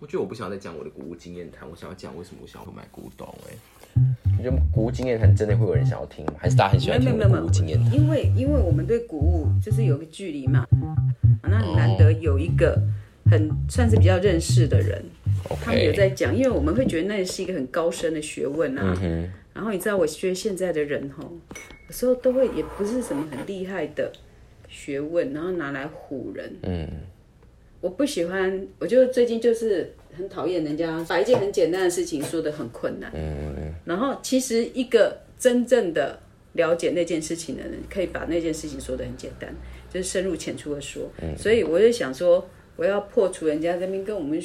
我觉得我不想要再讲我的古物经验谈，我想要讲为什么我想要买古董。哎，你觉得古物经验谈真的会有人想要听吗？还是大家很喜欢听古物经验谈？因为因为我们对古物就是有个距离嘛，那很难得有一个很算是比较认识的人，他们有在讲，因为我们会觉得那是一个很高深的学问啊。然后你知道，我觉得现在的人吼，有时候都会也不是什么很厉害的学问，然后拿来唬人。嗯。我不喜欢，我就最近就是很讨厌人家把一件很简单的事情说的很困难。嗯然后其实一个真正的了解那件事情的人，可以把那件事情说的很简单，就是深入浅出的说。嗯。所以我就想说，我要破除人家这边跟我们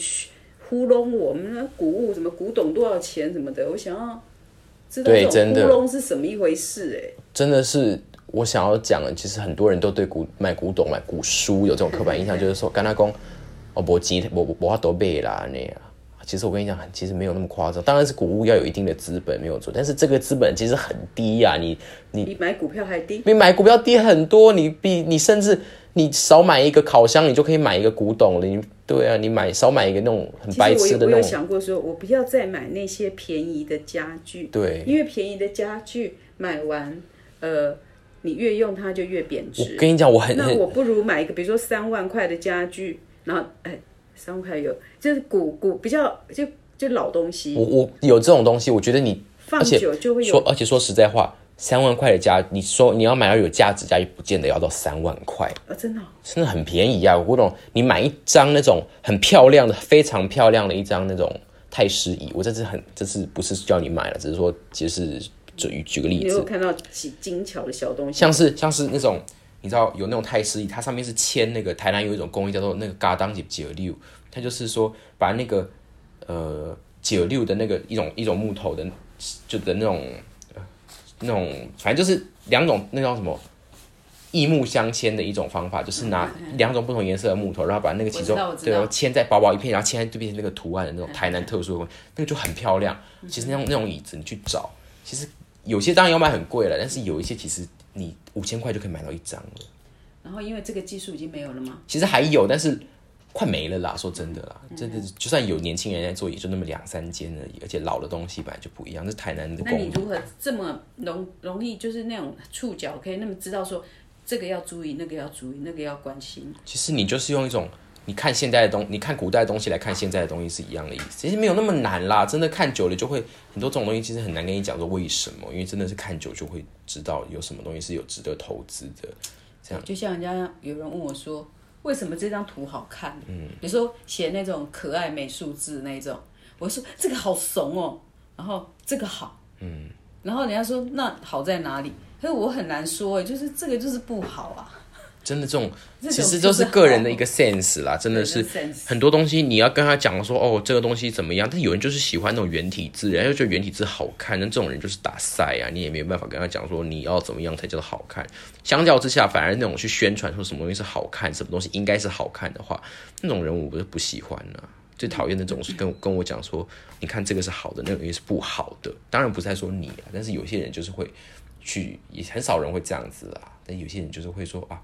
糊弄我们那古物什么古董多少钱什么的，我想要知道这种糊弄是什么一回事。哎，真的是。我想要讲的，其实很多人都对古买古董、买古书有这种刻板印象，就是说，跟他讲，哦，我钱我我我都背啦那样。其实我跟你讲，其实没有那么夸张。当然是古物要有一定的资本，没有错。但是这个资本其实很低呀，你你 比买股票还低，比买股票低很多。你比你甚至你少买一个烤箱，你就可以买一个古董了。你对啊，你买少买一个那种很白痴的那种。我有想过说，我不要再买那些便宜的家具。对，因为便宜的家具买完，呃。你越用它就越贬值。我跟你讲，我很那我不如买一个，比如说三万块的家具，然后哎，三万块有就是古古比较就就老东西。我我有这种东西，我觉得你放久就会有。说而且说实在话，三万块的家，你说你要买到有价值家具，不见得要到三万块啊，真的真的很便宜啊！古董，你买一张那种很漂亮的、非常漂亮的一张那种太师椅，我这次很这次不是叫你买了，只是说其实。就举个例子，你有看到几精巧的小东西，像是像是那种，你知道有那种泰式椅，它上面是签那个台南有一种工艺叫做那个嘎当九六，它就是说把那个呃九六的那个一种一种木头的就的那种那种，反正就是两种那叫什么异木相牵的一种方法，就是拿两种不同颜色的木头，然后把那个其中对牵在薄薄一片，然后牵在对面那个图案的那种台南特殊的，那个就很漂亮。其实那种那种椅子你去找，其实。有些当然要买很贵了，但是有一些其实你五千块就可以买到一张了。然后因为这个技术已经没有了吗？其实还有，但是快没了啦。说真的啦，真的就算有年轻人在做，也就那么两三间而已。而且老的东西本来就不一样，是台南的。那你如何这么容容易就是那种触角可以那么知道说这个要注意，那个要注意，那个要关心？其实你就是用一种。你看现代的东，你看古代的东西来看现在的东西是一样的意思，其实没有那么难啦。真的看久了就会很多这种东西，其实很难跟你讲说为什么，因为真的是看久就会知道有什么东西是有值得投资的。这样就像人家有人问我说，为什么这张图好看？嗯，有时候写那种可爱美术字那种，我说这个好怂哦，然后这个好，嗯，然后人家说那好在哪里？可是我很难说，就是这个就是不好啊。真的这种其实都是个人的一个 sense 啦，真的是很多东西你要跟他讲说哦，这个东西怎么样？但有人就是喜欢那种原体字，然后觉得原体字好看，那这种人就是打赛啊，你也没有办法跟他讲说你要怎么样才叫做好看。相较之下，反而那种去宣传说什么东西是好看，什么东西应该是好看的话，那种人我不是不喜欢呢。最讨厌那种是跟跟我讲说，你看这个是好的，那个东西是不好的。当然不是在说你啊，但是有些人就是会去，也很少人会这样子啦。但有些人就是会说啊。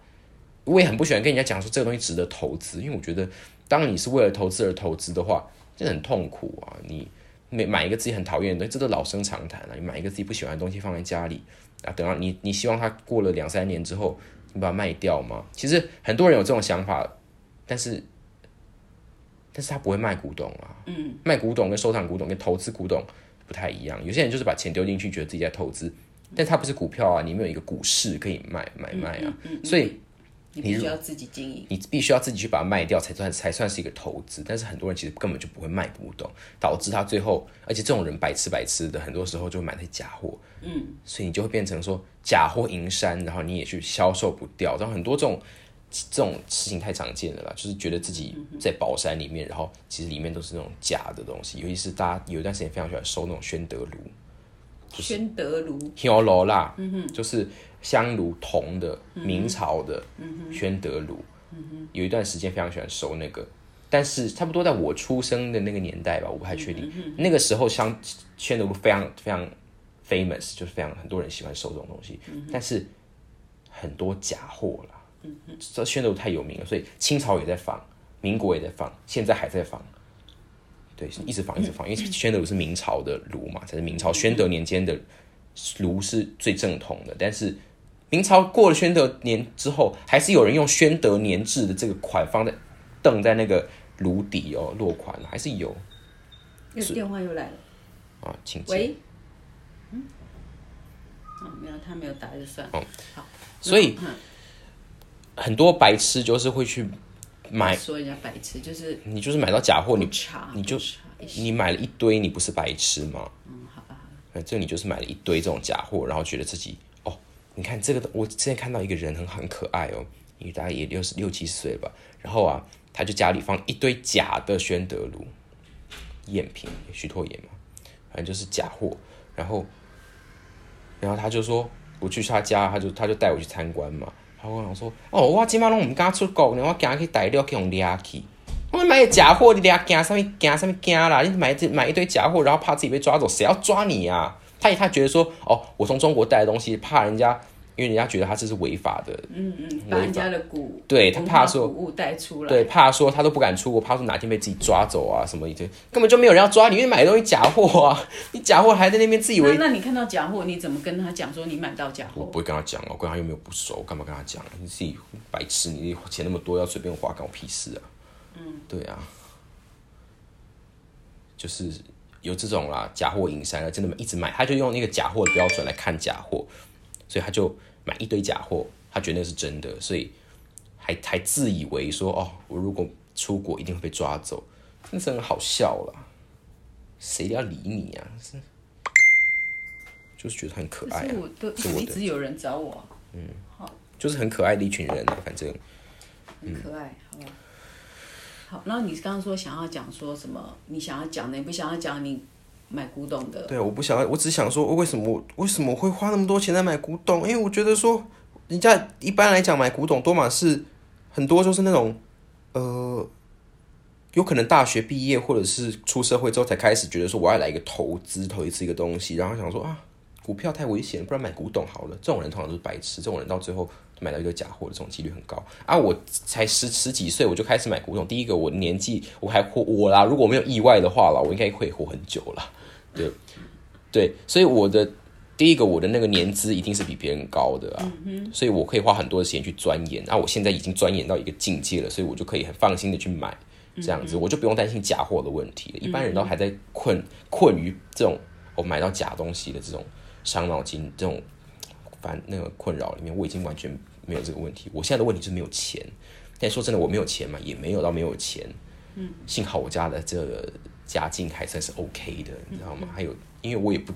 我也很不喜欢跟人家讲说这个东西值得投资，因为我觉得，当你是为了投资而投资的话，这很痛苦啊！你买买一个自己很讨厌的，这都老生常谈了。你买一个自己不喜欢的东西放在家里啊，等到你你希望它过了两三年之后，你把它卖掉吗？其实很多人有这种想法，但是，但是他不会卖古董啊。嗯，卖古董跟收藏古董跟投资古董不太一样。有些人就是把钱丢进去，觉得自己在投资，但他不是股票啊，你没有一个股市可以买买卖啊，所以。你必须要自己经营，你必须要自己去把它卖掉才算才算是一个投资。但是很多人其实根本就不会卖古董，导致他最后，而且这种人白吃白吃的，很多时候就买那些假货。嗯，所以你就会变成说假货银山，然后你也去销售不掉。然后很多这种这种事情太常见了啦，就是觉得自己在宝山里面，然后其实里面都是那种假的东西。尤其是大家有一段时间非常喜欢收那种宣德炉，宣德炉，香炉啦，嗯哼，就是。香炉铜的明朝的宣德炉，有一段时间非常喜欢收那个，但是差不多在我出生的那个年代吧，我不太确定。那个时候香宣德炉非常非常 famous，就是非常很多人喜欢收这种东西，但是很多假货啦。这宣德炉太有名了，所以清朝也在仿，民国也在仿，现在还在仿。对，一直仿一直仿，因为宣德炉是明朝的炉嘛，才是明朝宣德年间的炉是最正统的。但是明朝过了宣德年之后，还是有人用宣德年制的这个款放在凳在那个炉底哦，落款还是有。有电话又来了啊，请喂，嗯，哦，没有，他没有打就算。哦，好，所以很多白痴就是会去。买说人家白痴就是你就是买到假货，你你就你买了一堆，你不是白痴吗？嗯，好吧。反正你就是买了一堆这种假货，然后觉得自己哦，你看这个，我之前看到一个人很很可爱哦，你大概也六十六七十岁吧，然后啊，他就家里放一堆假的宣德炉赝品，徐拓言嘛，反正就是假货，然后然后他就说我去他家，他就他就带我去参观嘛。他跟我说：“哦，我今麦拢唔敢出国呢，我惊去大陆去用掠去。我买假货，你掠惊什么惊什么惊啦？你买这买一堆假货，然后怕自己被抓走，谁要抓你啊？他他觉得说，哦，我从中国带的东西，怕人家。”因为人家觉得他这是违法的，嗯嗯，把人家的股，对他怕说物带出来，对，怕说他都不敢出国，怕说哪天被自己抓走啊什么一堆，根本就没有人要抓你，因为买东西假货啊，你假货还在那边自以为。那你看到假货，你怎么跟他讲说你买到假货？我不会跟他讲我跟他又没有不熟，干嘛跟他讲？你自己白痴，你钱那么多要随便花，关我屁事啊！嗯，对啊，就是有这种啦，假货隐山了，真的一直买，他就用那个假货的标准来看假货，所以他就。买一堆假货，他觉得那是真的，所以还还自以为说哦，我如果出国一定会被抓走，真是很好笑啦。谁要理你啊？是，就是觉得很可爱。我都一直有人找我。嗯，好，就是很可爱的一群人啊，反正很可爱，好吧。好，那你刚刚说想要讲说什么？你想要讲的，你不想要讲你。买古董的，对，我不想要，我只想说，为什么为什么会花那么多钱在买古董？因为我觉得说，人家一般来讲买古董多嘛是很多就是那种，呃，有可能大学毕业或者是出社会之后才开始觉得说我要来一个投资，投一次一个东西，然后想说啊，股票太危险，不然买古董好了。这种人通常都是白痴，这种人到最后买到一个假货的这种几率很高啊。我才十十几岁我就开始买古董，第一个我年纪我还活我啦，如果没有意外的话啦，我应该会活很久了。对，对，所以我的第一个，我的那个年资一定是比别人高的啊，所以我可以花很多的时间去钻研。啊我现在已经钻研到一个境界了，所以我就可以很放心的去买，这样子我就不用担心假货的问题了。一般人都还在困困于这种我买到假东西的这种伤脑筋、这种烦那个困扰里面，我已经完全没有这个问题。我现在的问题是没有钱，但说真的，我没有钱嘛，也没有到没有钱。嗯，幸好我家的这个。家境还算是 OK 的，你知道吗？还有，因为我也不，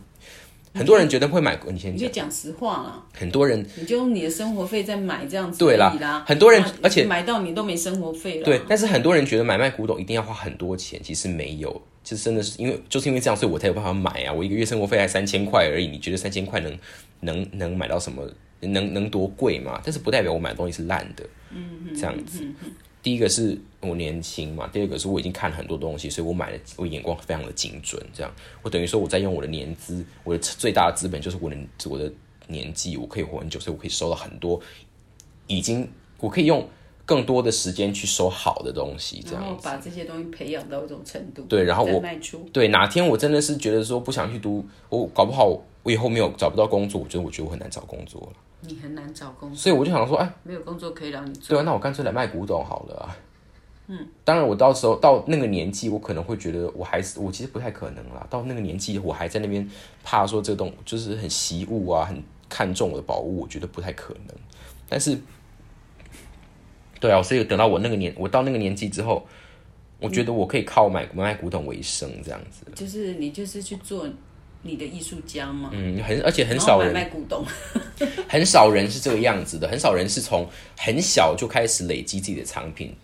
很多人觉得会买，你先讲。就讲实话了。很多人，你就用你的生活费在买这样子，对啦。很多人，而且买到你都没生活费了。对，但是很多人觉得买卖古董一定要花很多钱，其实没有，其实真的是因为就是因为这样，所以我才有办法买啊。我一个月生活费才三千块而已，你觉得三千块能能能买到什么？能能多贵嘛？但是不代表我买的东西是烂的，嗯，这样子。第一个是我年轻嘛，第二个是我已经看了很多东西，所以我买的我眼光非常的精准。这样，我等于说我在用我的年资，我的最大的资本就是我的我的年纪，我可以活很久，所以我可以收到很多，已经我可以用更多的时间去收好的东西，这样把这些东西培养到一种程度。对，然后我卖出。对，哪天我真的是觉得说不想去读，我搞不好我以后没有找不到工作，我觉得我觉得我很难找工作了。你很难找工作，所以我就想说，哎，没有工作可以让你做。对啊，那我干脆来卖古董好了啊。嗯，当然，我到时候到那个年纪，我可能会觉得，我还是我其实不太可能啦。到那个年纪，我还在那边怕说这个东就是很习物啊，很看重我的宝物，我觉得不太可能。但是，对啊，所以等到我那个年，我到那个年纪之后，我觉得我可以靠买卖古董为生，这样子。就是你就是去做。你的艺术家吗？嗯，很而且很少人卖古董，很少人是这个样子的，很少人是从很小就开始累积自己的藏品。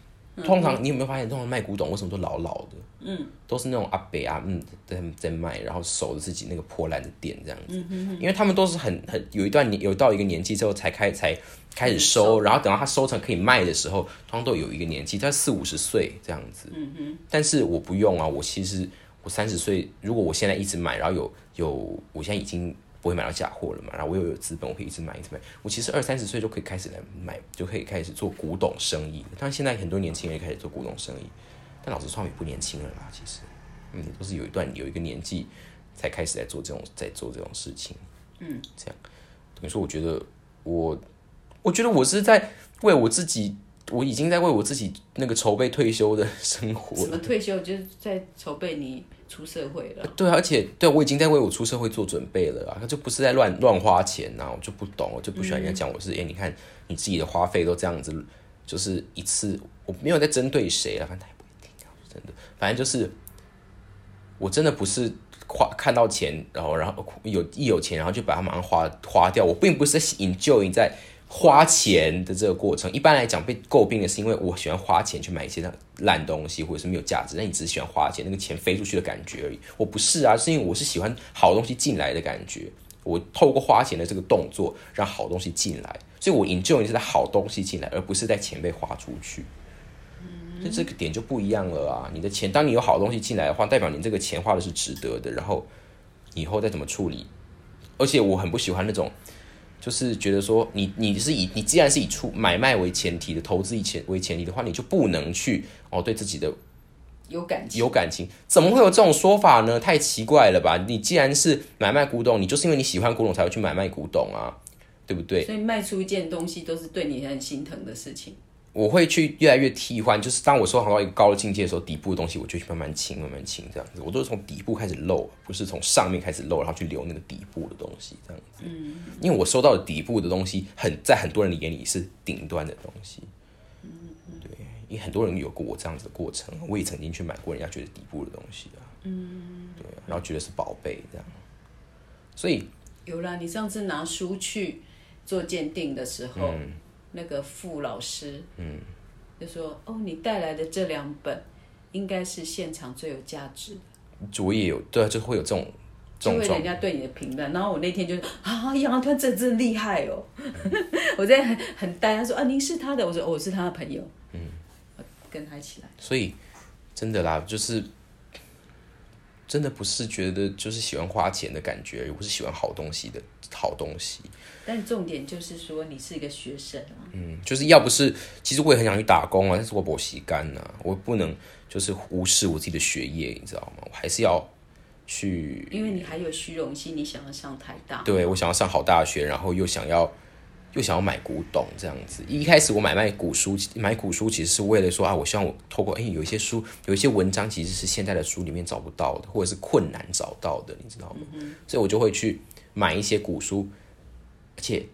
通常你有没有发现，通常卖古董为什么都老老的？嗯，都是那种阿伯啊，嗯，在在卖，然后守着自己那个破烂的店这样子。嗯因为他们都是很很有一段年有到一个年纪之后才开才开始收，然后等到他收成可以卖的时候，通常都有一个年纪，他四五十岁这样子。嗯哼。但是我不用啊，我其实。我三十岁，如果我现在一直买，然后有有，我现在已经不会买到假货了嘛，然后我又有资本，我可以一直买一直买。我其实二三十岁就可以开始来买，就可以开始做古董生意。但现在很多年轻人开始做古董生意，但老实说也不年轻了啦，其实。嗯，都是有一段有一个年纪才开始在做这种在做这种事情，嗯，这样等于说，我觉得我我觉得我是在为我自己，我已经在为我自己那个筹备退休的生活。什么退休？就是在筹备你出社会了。对，而且对我已经在为我出社会做准备了啊！他就不是在乱乱花钱呐，我就不懂，我就不喜欢人家讲我是哎，你看你自己的花费都这样子，就是一次我没有在针对谁啊，反正他也不一定，真的，反正就是。我真的不是花看到钱，然后然后有一有钱，然后就把它马上花花掉。我并不是 enjoy 在花钱的这个过程。一般来讲，被诟病的是因为我喜欢花钱去买一些烂东西或者是没有价值。但你只是喜欢花钱，那个钱飞出去的感觉而已。我不是啊，是因为我是喜欢好东西进来的感觉。我透过花钱的这个动作，让好东西进来，所以我 enjoy 是在好东西进来，而不是在钱被花出去。就这个点就不一样了啊！你的钱，当你有好东西进来的话，代表你这个钱花的是值得的。然后以后再怎么处理，而且我很不喜欢那种，就是觉得说你你是以你既然是以出买卖为前提的投资以前为前提的话，你就不能去哦对自己的有感情有感情，怎么会有这种说法呢？太奇怪了吧！你既然是买卖古董，你就是因为你喜欢古董才会去买卖古董啊，对不对？所以卖出一件东西都是对你很心疼的事情。我会去越来越替换，就是当我收藏到一个高的境界的时候，底部的东西我就去慢慢清，慢慢清这样子。我都是从底部开始漏，不是从上面开始漏，然后去留那个底部的东西这样子。嗯，因为我收到的底部的东西，很在很多人的眼里是顶端的东西。嗯对，因为很多人有过我这样子的过程，我也曾经去买过人家觉得底部的东西啊。嗯，对，然后觉得是宝贝这样。所以有了，你上次拿书去做鉴定的时候。那个傅老师，嗯，就说：“哦，你带来的这两本，应该是现场最有价值的。”我也有，对啊，就会有这种，就会人家对你的评论。然后我那天就啊，杨洋团真真厉害哦！我在很很呆，他说：“啊，您是他的？”我说：“我是他的朋友。”嗯，跟他一起来。所以真的啦，就是真的不是觉得就是喜欢花钱的感觉，我是喜欢好东西的好东西。但重点就是说，你是一个学生啊。嗯，就是要不是，其实我也很想去打工啊，但是我不习干呐，我不能就是无视我自己的学业，你知道吗？我还是要去。因为你还有虚荣心，你想要上台大。对，我想要上好大学，然后又想要又想要买古董这样子。一开始我买卖古书，买古书其实是为了说啊，我希望我透过哎，有一些书，有一些文章其实是现在的书里面找不到的，或者是困难找到的，你知道吗？所以我就会去买一些古书。而且，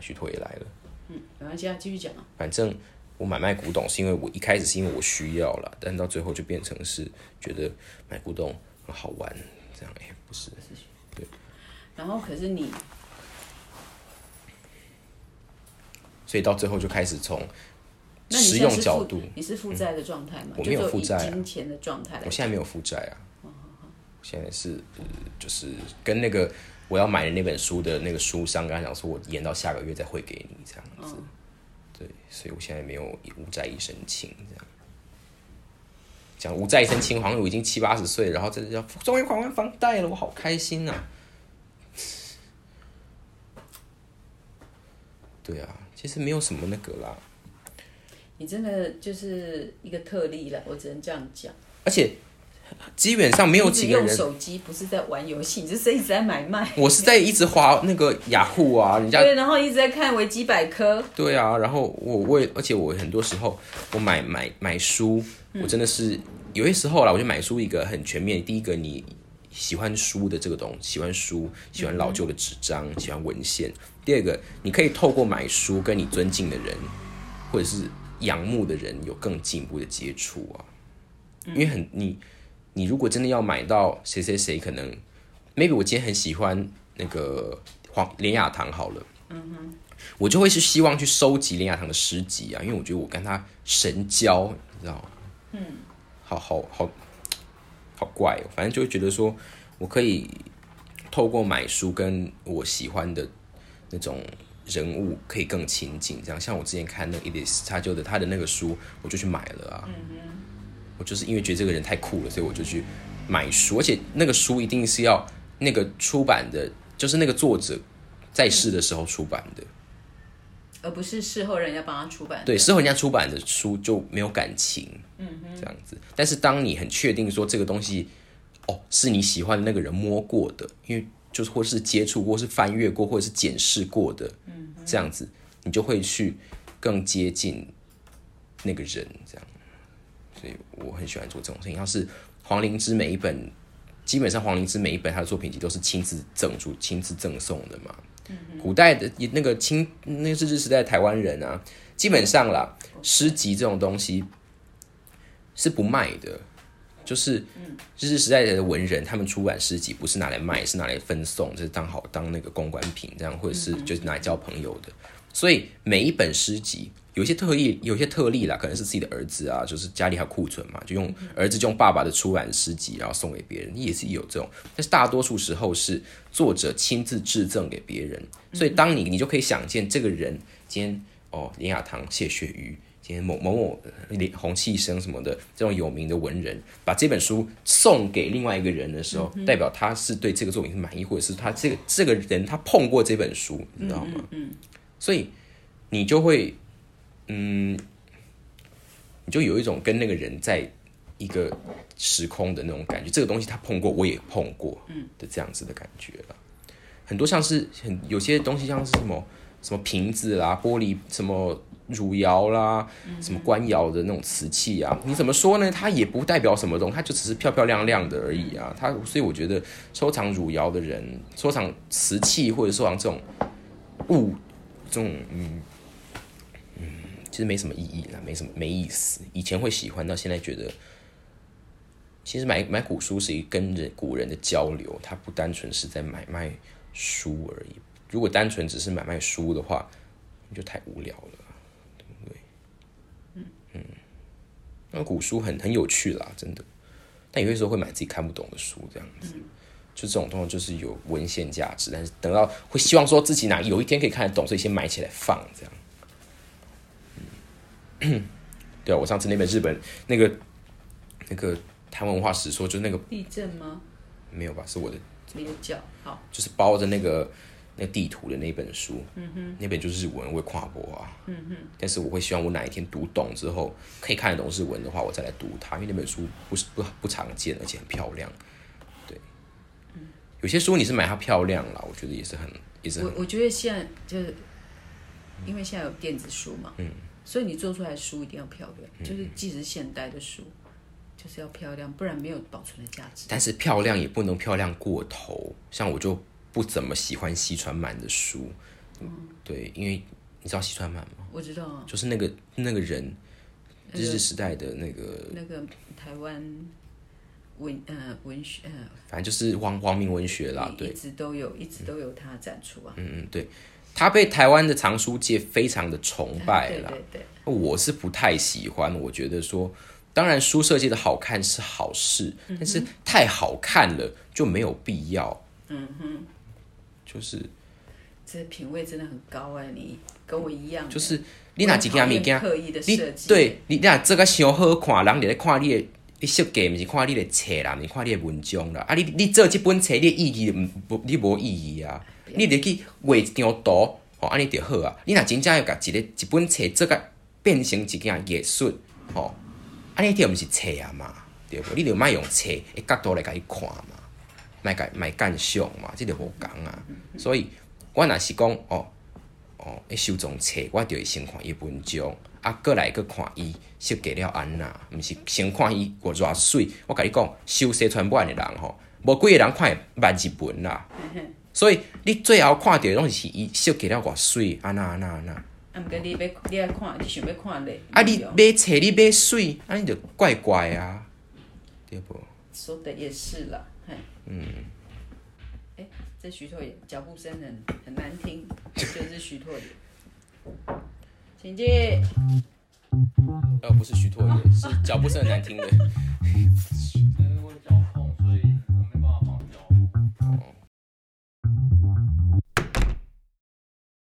徐拓也来了。嗯，没关系啊，继续讲啊。反正我买卖古董是因为我一开始是因为我需要了，但到最后就变成是觉得买古董很好玩，这样哎，不是？对。然后可是你，所以到最后就开始从实用角度，你是负债的状态吗？我没有负债，金钱的状态。我现在没有负债啊。现在是就是跟那个。我要买的那本书的那个书商跟他讲说，我延到下个月再汇给你这样子，对，所以我现在没有无债一身轻这样。讲无债一身轻，好像我已经七八十岁，然后这要终于还完房贷了，我好开心呐！对啊，其实没有什么那个啦。你真的就是一个特例了，我只能这样讲。而且。基本上没有几个人用手机，不是在玩游戏，你是一直在买卖。我是在一直花那个雅虎啊，人家对，然后一直在看维基百科。对啊，然后我为，而且我很多时候我买买买书，我真的是有些时候啦，我就买书一个很全面。第一个，你喜欢书的这个东西，喜欢书，喜欢老旧的纸张，喜欢文献。第二个，你可以透过买书跟你尊敬的人或者是仰慕的人有更进一步的接触啊，因为很你。你如果真的要买到谁谁谁，可能，maybe 我今天很喜欢那个黄连雅堂好了，嗯哼，我就会是希望去收集连雅堂的诗集啊，因为我觉得我跟他神交，你知道吗？嗯，好好好怪，反正就会觉得说我可以透过买书跟我喜欢的那种人物可以更亲近，这样像我之前看那伊丽斯他就的他的那个书，我就去买了啊。我就是因为觉得这个人太酷了，所以我就去买书，而且那个书一定是要那个出版的，就是那个作者在世的时候出版的。而不是事后人家帮他出版。对，事后人家出版的书就没有感情，嗯哼，这样子。但是当你很确定说这个东西，哦，是你喜欢的那个人摸过的，因为就是或是接触过，是翻阅过，或者是检视过的，嗯，这样子，你就会去更接近那个人，这样。所以我很喜欢做这种事情。要是黄灵芝每一本，基本上黄灵芝每一本他的作品集都是亲自赠出、亲自赠送的嘛。古代的那个清，那个日治时代台湾人啊，基本上啦，诗集这种东西是不卖的。就是日治时代的文人，他们出版诗集不是拿来卖，是拿来分送，就是当好当那个公关品这样，或者是就是拿来交朋友的。所以每一本诗集。有些特例，有些特例啦，可能是自己的儿子啊，就是家里还有库存嘛，就用儿子就用爸爸的出版诗集，然后送给别人，也是有这种。但是大多数时候是作者亲自致赠给别人，所以当你你就可以想见，这个人今天哦，林雅堂、谢雪瑜，今天某某某洪气生什么的这种有名的文人，把这本书送给另外一个人的时候，代表他是对这个作品是满意，或者是他这个这个人他碰过这本书，你知道吗？嗯，所以你就会。嗯，你就有一种跟那个人在一个时空的那种感觉，这个东西他碰过，我也碰过，的这样子的感觉了。很多像是很有些东西，像是什么什么瓶子啦、玻璃什么汝窑啦、什么官窑的那种瓷器啊，你怎么说呢？它也不代表什么东西，它就只是漂漂亮亮的而已啊。它所以我觉得收藏汝窑的人，收藏瓷器或者收藏这种物，这种嗯。其实没什么意义啦，没什么没意思。以前会喜欢，到现在觉得，其实买买古书是一跟人古人的交流，它不单纯是在买卖书而已。如果单纯只是买卖书的话，就太无聊了，对不对？嗯嗯，那古书很很有趣啦，真的。但有些时候会买自己看不懂的书，这样子，就这种东西就是有文献价值，但是等到会希望说自己哪有一天可以看得懂，所以先买起来放这样。对啊，我上次那本日本那个那个台湾文化史说，就是那个地震吗？没有吧，是我的。没有叫好，就是包着那个那地图的那本书，嗯哼，那本就是日文，我会跨播啊，嗯哼。但是我会希望我哪一天读懂之后，可以看得懂日文的话，我再来读它，因为那本书不是不不常见，而且很漂亮。对，有些书你是买它漂亮啦，我觉得也是很也是。我我觉得现在就是因为现在有电子书嘛，嗯。所以你做出来的书一定要漂亮，就是即使现代的书，就是要漂亮，不然没有保存的价值。但是漂亮也不能漂亮过头，像我就不怎么喜欢西川满的书，嗯，对，因为你知道西川满吗？我知道啊，就是那个那个人，日治时代的那个那个台湾文呃文学呃，反正就是王王明文学啦，对，一直都有一直都有他展出啊，嗯嗯对。他被台湾的藏书界非常的崇拜了，我是不太喜欢。我觉得说，当然书设计的好看是好事，但是太好看了就没有必要。嗯哼，就是这品味真的很高哎，你跟我一样，就是你哪几件物件刻意的设计，对你那这个想好看，人在看你的你设计，毋是看你的册啦，你看你的文章啦。啊，你你做即本册，你意义不，你无意义啊。你得去画一张图，吼，安尼著好啊。你若真正要甲一个一本册做甲变成一件艺术，吼，安尼著毋是册啊嘛，对无？你著莫用册的角度来甲伊看嘛，莫甲莫干想嘛，即著无共啊。所以，我若是讲，哦哦，一收藏册，我着会先看伊文章，啊，过来去看伊设计了安那，毋是先看伊偌偌水。我甲你讲，收西川版的人吼，无几个人看万字本啦。所以你最后看到的拢是伊设计了偌水，安那安那安那。啊，毋过你要你爱看，你想要看咧。啊，你买册你买水，安尼就怪怪啊，对无？说的也是啦，嘿。嗯。这徐拓也脚步声很很难听，就是徐拓也。请进。呃，不是徐拓也，是脚步声很难听的。